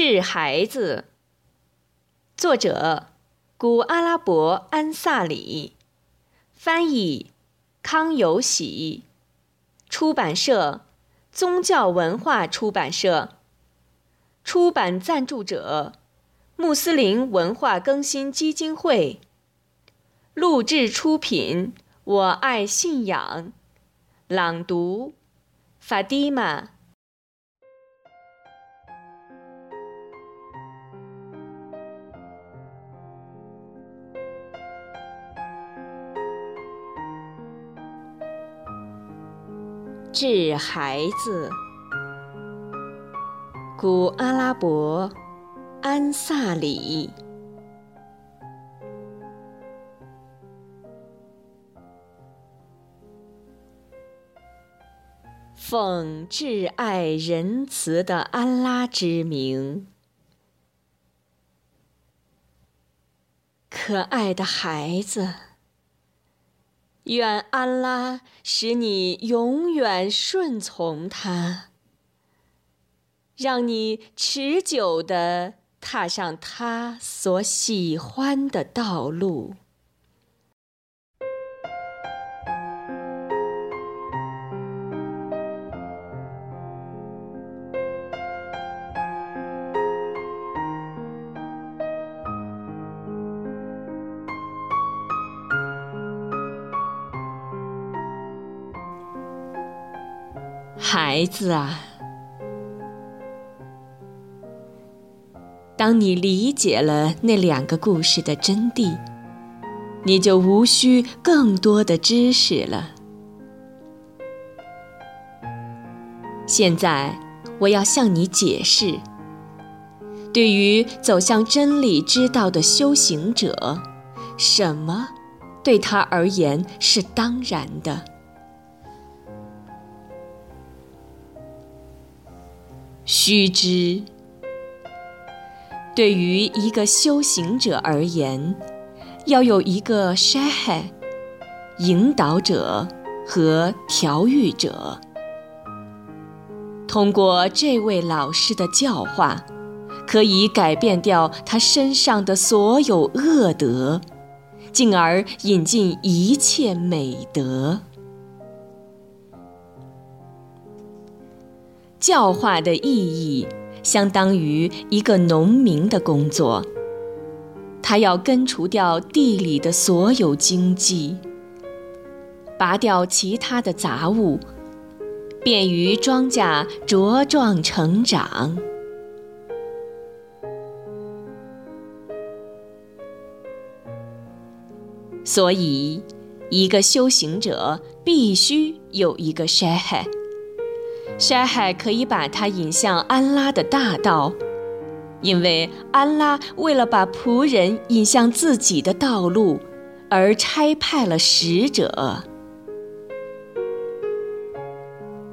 治孩子，作者古阿拉伯安萨里，翻译康有喜，出版社宗教文化出版社，出版赞助者穆斯林文化更新基金会，录制出品我爱信仰，朗读法蒂玛。治孩子，古阿拉伯安萨里，奉挚爱仁慈的安拉之名，可爱的孩子。愿安拉使你永远顺从他，让你持久地踏上他所喜欢的道路。孩子啊，当你理解了那两个故事的真谛，你就无需更多的知识了。现在，我要向你解释：对于走向真理之道的修行者，什么对他而言是当然的？须知，对于一个修行者而言，要有一个 shahe 引导者和调育者。通过这位老师的教化，可以改变掉他身上的所有恶德，进而引进一切美德。教化的意义相当于一个农民的工作，他要根除掉地里的所有荆棘，拔掉其他的杂物，便于庄稼茁壮成长。所以，一个修行者必须有一个筛。山海可以把他引向安拉的大道，因为安拉为了把仆人引向自己的道路，而差派了使者。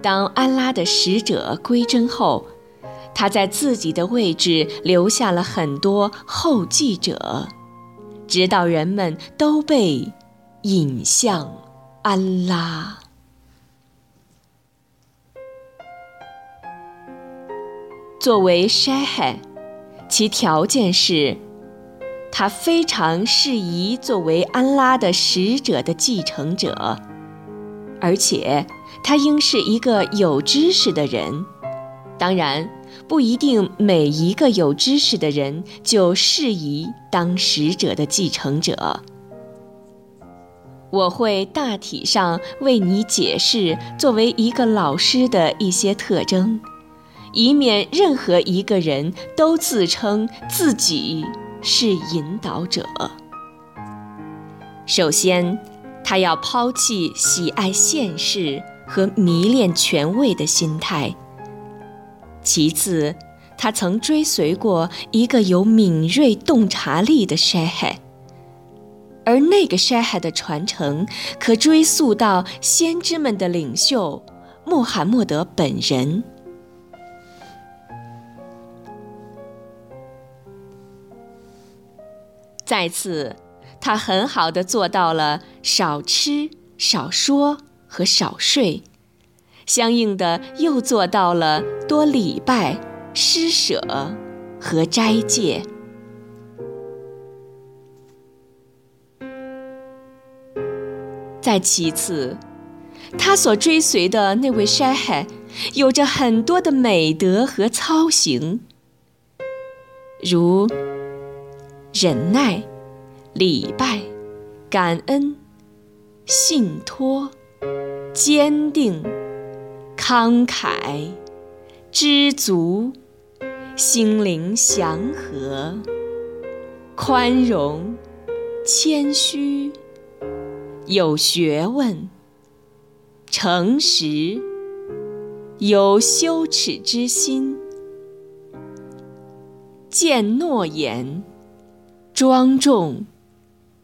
当安拉的使者归真后，他在自己的位置留下了很多后继者，直到人们都被引向安拉。作为 s h a h 其条件是，他非常适宜作为安拉的使者的继承者，而且他应是一个有知识的人。当然，不一定每一个有知识的人就适宜当使者的继承者。我会大体上为你解释作为一个老师的一些特征。以免任何一个人都自称自己是引导者。首先，他要抛弃喜爱现世和迷恋权位的心态。其次，他曾追随过一个有敏锐洞察力的 shehe，而那个 shehe 的传承可追溯到先知们的领袖穆罕默德本人。再次，他很好的做到了少吃、少说和少睡，相应的又做到了多礼拜、施舍、和斋戒。再其次，他所追随的那位筛海，有着很多的美德和操行，如忍耐、礼拜、感恩、信托、坚定、慷慨、知足、心灵祥和、宽容、谦虚。有学问、诚实、有羞耻之心、见诺言、庄重、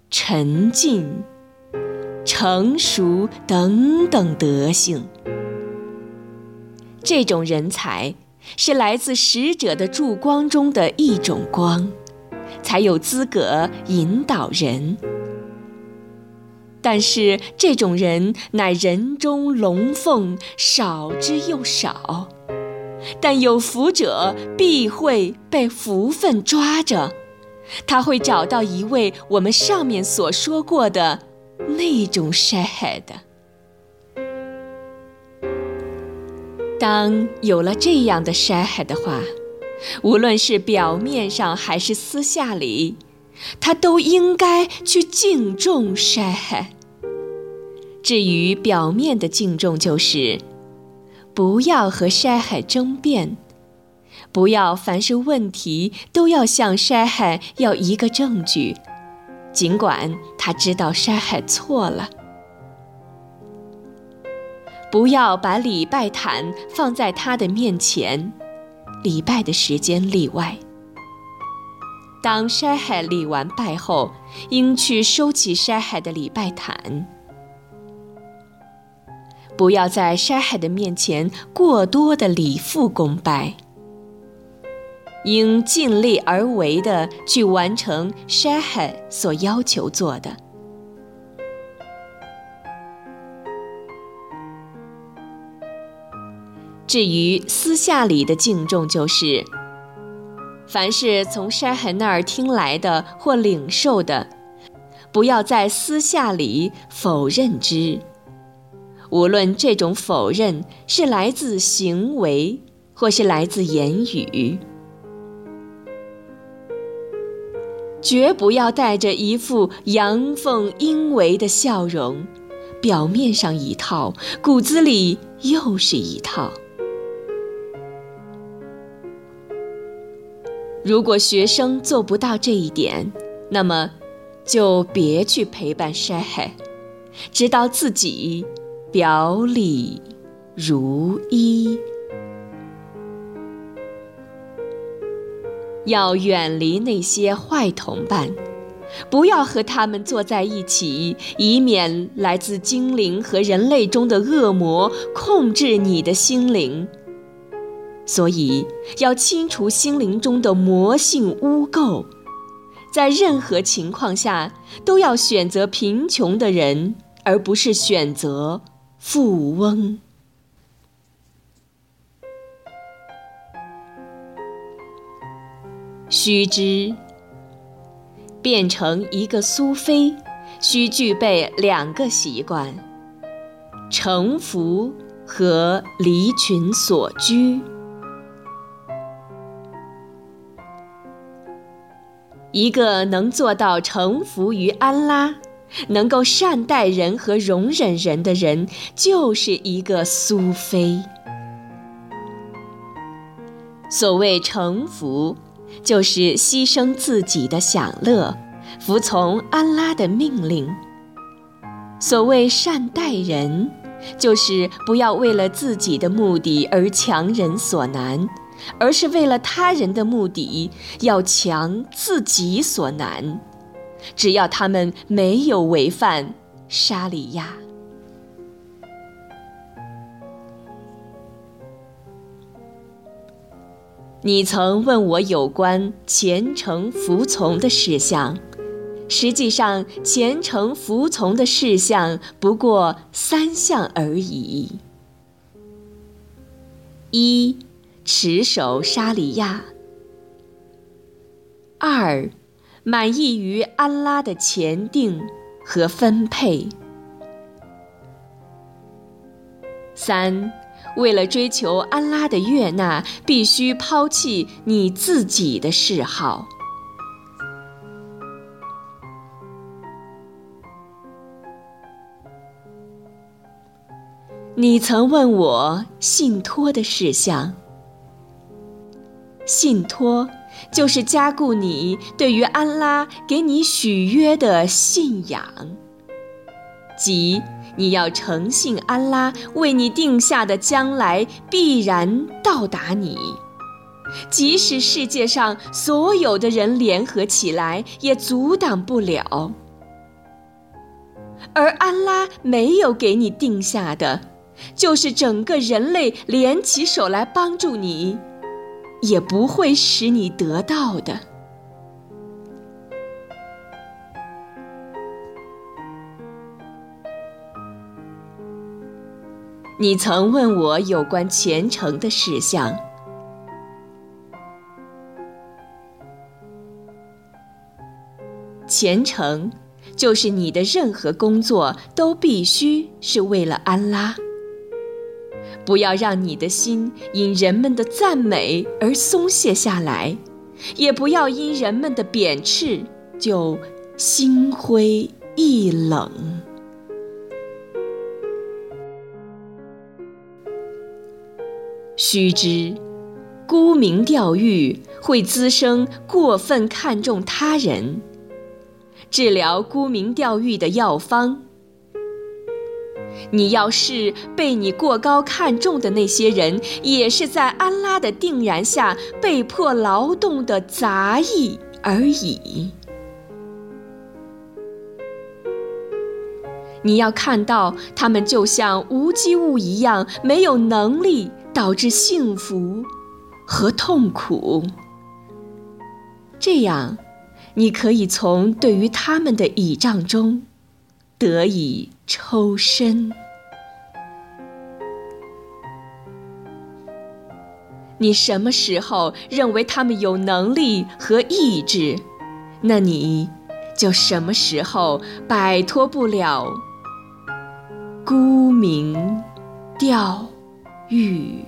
沉静、成熟等等德性，这种人才是来自使者的助光中的一种光，才有资格引导人。但是这种人乃人中龙凤，少之又少。但有福者必会被福分抓着，他会找到一位我们上面所说过的那种 shahed。当有了这样的 shahed 的话，无论是表面上还是私下里。他都应该去敬重筛海。至于表面的敬重，就是不要和筛海争辩，不要凡是问题都要向筛海要一个证据，尽管他知道筛海错了。不要把礼拜毯放在他的面前，礼拜的时间例外。当筛海礼完拜后，应去收起筛海的礼拜毯，不要在筛海的面前过多的礼复恭拜，应尽力而为的去完成筛海所要求做的。至于私下里的敬重，就是。凡是从筛海那儿听来的或领受的，不要在私下里否认之。无论这种否认是来自行为，或是来自言语，绝不要带着一副阳奉阴违的笑容，表面上一套，骨子里又是一套。如果学生做不到这一点，那么就别去陪伴筛海，直到自己表里如一。要远离那些坏同伴，不要和他们坐在一起，以免来自精灵和人类中的恶魔控制你的心灵。所以，要清除心灵中的魔性污垢，在任何情况下都要选择贫穷的人，而不是选择富翁。须知，变成一个苏菲，需具备两个习惯：城服和离群所居。一个能做到臣服于安拉，能够善待人和容忍人的人，就是一个苏菲。所谓臣服，就是牺牲自己的享乐，服从安拉的命令；所谓善待人，就是不要为了自己的目的而强人所难。而是为了他人的目的，要强自己所难。只要他们没有违反沙里亚。你曾问我有关虔诚服从的事项，实际上虔诚服从的事项不过三项而已：一。持守沙里亚，二，满意于安拉的前定和分配；三，为了追求安拉的悦纳，必须抛弃你自己的嗜好。你曾问我信托的事项，信托就是加固你对于安拉给你许约的信仰，即你要诚信安拉为你定下的将来必然到达你，即使世界上所有的人联合起来也阻挡不了，而安拉没有给你定下的。就是整个人类联起手来帮助你，也不会使你得到的。你曾问我有关虔诚的事项，虔诚就是你的任何工作都必须是为了安拉。不要让你的心因人们的赞美而松懈下来，也不要因人们的贬斥就心灰意冷。须知，沽名钓誉会滋生过分看重他人。治疗沽名钓誉的药方。你要是被你过高看重的那些人，也是在安拉的定然下被迫劳动的杂役而已。你要看到他们就像无机物一样，没有能力导致幸福和痛苦。这样，你可以从对于他们的倚仗中。得以抽身。你什么时候认为他们有能力和意志，那你就什么时候摆脱不了沽名钓誉。